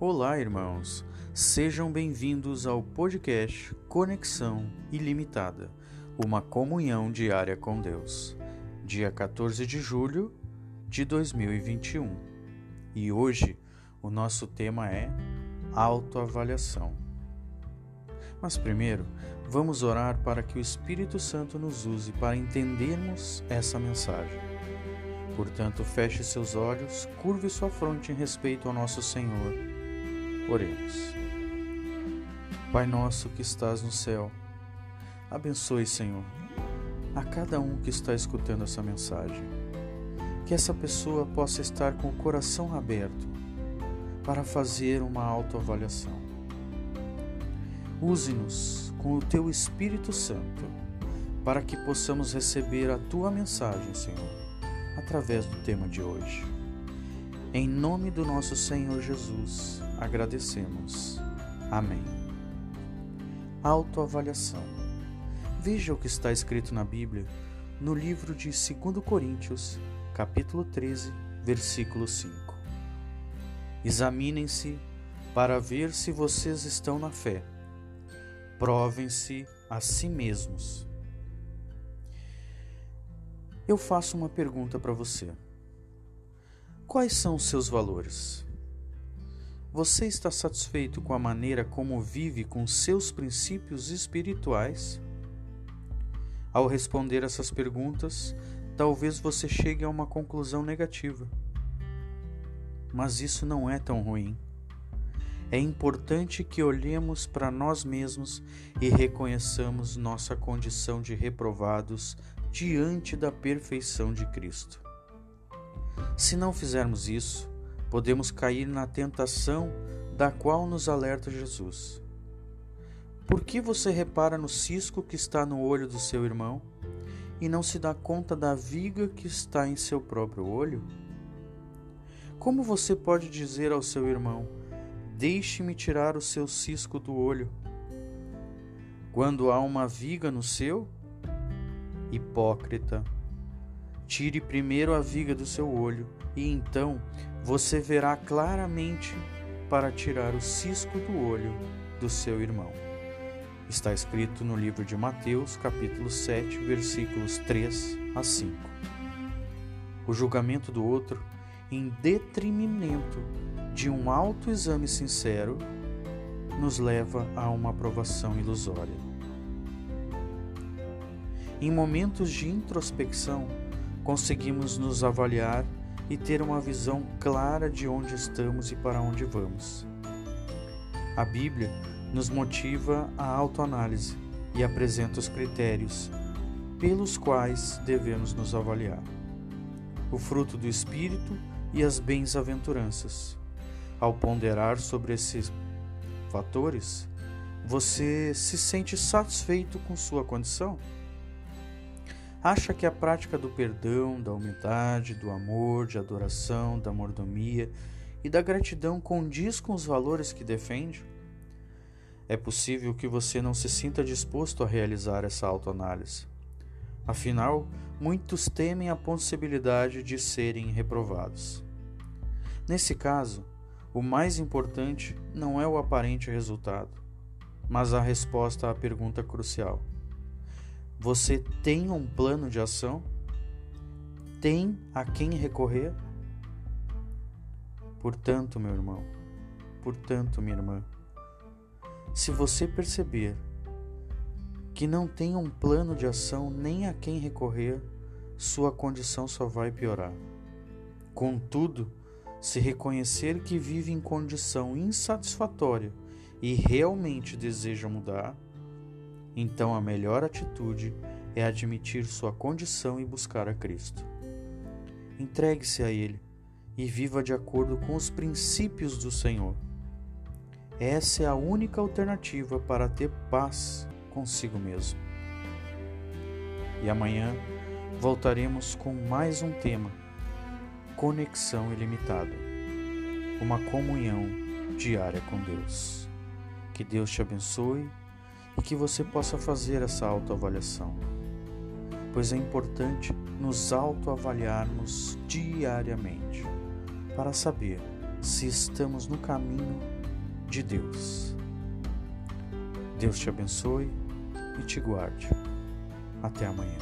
Olá, irmãos. Sejam bem-vindos ao podcast Conexão Ilimitada, uma comunhão diária com Deus. Dia 14 de julho de 2021. E hoje o nosso tema é autoavaliação. Mas primeiro, vamos orar para que o Espírito Santo nos use para entendermos essa mensagem. Portanto, feche seus olhos, curve sua fronte em respeito ao nosso Senhor Oremos. Pai nosso que estás no céu, abençoe, Senhor, a cada um que está escutando essa mensagem. Que essa pessoa possa estar com o coração aberto para fazer uma autoavaliação. Use-nos com o teu Espírito Santo para que possamos receber a tua mensagem, Senhor, através do tema de hoje. Em nome do nosso Senhor Jesus agradecemos. Amém. Autoavaliação. Veja o que está escrito na Bíblia no livro de 2 Coríntios, capítulo 13, versículo 5. Examinem-se para ver se vocês estão na fé. Provem-se a si mesmos. Eu faço uma pergunta para você. Quais são os seus valores? Você está satisfeito com a maneira como vive com seus princípios espirituais? Ao responder essas perguntas, talvez você chegue a uma conclusão negativa. Mas isso não é tão ruim. É importante que olhemos para nós mesmos e reconheçamos nossa condição de reprovados diante da perfeição de Cristo. Se não fizermos isso, podemos cair na tentação da qual nos alerta Jesus. Por que você repara no cisco que está no olho do seu irmão e não se dá conta da viga que está em seu próprio olho? Como você pode dizer ao seu irmão: Deixe-me tirar o seu cisco do olho, quando há uma viga no seu? Hipócrita, tire primeiro a viga do seu olho e então você verá claramente para tirar o cisco do olho do seu irmão. Está escrito no livro de Mateus, capítulo 7, versículos 3 a 5. O julgamento do outro, em detrimento de um autoexame sincero, nos leva a uma aprovação ilusória. Em momentos de introspecção, conseguimos nos avaliar e ter uma visão clara de onde estamos e para onde vamos. A Bíblia nos motiva à autoanálise e apresenta os critérios pelos quais devemos nos avaliar. O fruto do Espírito e as bens-aventuranças. Ao ponderar sobre esses fatores, você se sente satisfeito com sua condição? Acha que a prática do perdão, da humildade, do amor, de adoração, da mordomia e da gratidão condiz com os valores que defende? É possível que você não se sinta disposto a realizar essa autoanálise. Afinal, muitos temem a possibilidade de serem reprovados. Nesse caso, o mais importante não é o aparente resultado, mas a resposta à pergunta crucial você tem um plano de ação? Tem a quem recorrer? Portanto, meu irmão, portanto, minha irmã, se você perceber que não tem um plano de ação nem a quem recorrer, sua condição só vai piorar. Contudo, se reconhecer que vive em condição insatisfatória e realmente deseja mudar, então a melhor atitude é admitir sua condição e buscar a Cristo. Entregue-se a Ele e viva de acordo com os princípios do Senhor. Essa é a única alternativa para ter paz consigo mesmo. E amanhã voltaremos com mais um tema: conexão ilimitada uma comunhão diária com Deus. Que Deus te abençoe e que você possa fazer essa autoavaliação, pois é importante nos autoavaliarmos diariamente para saber se estamos no caminho de Deus. Deus te abençoe e te guarde. Até amanhã.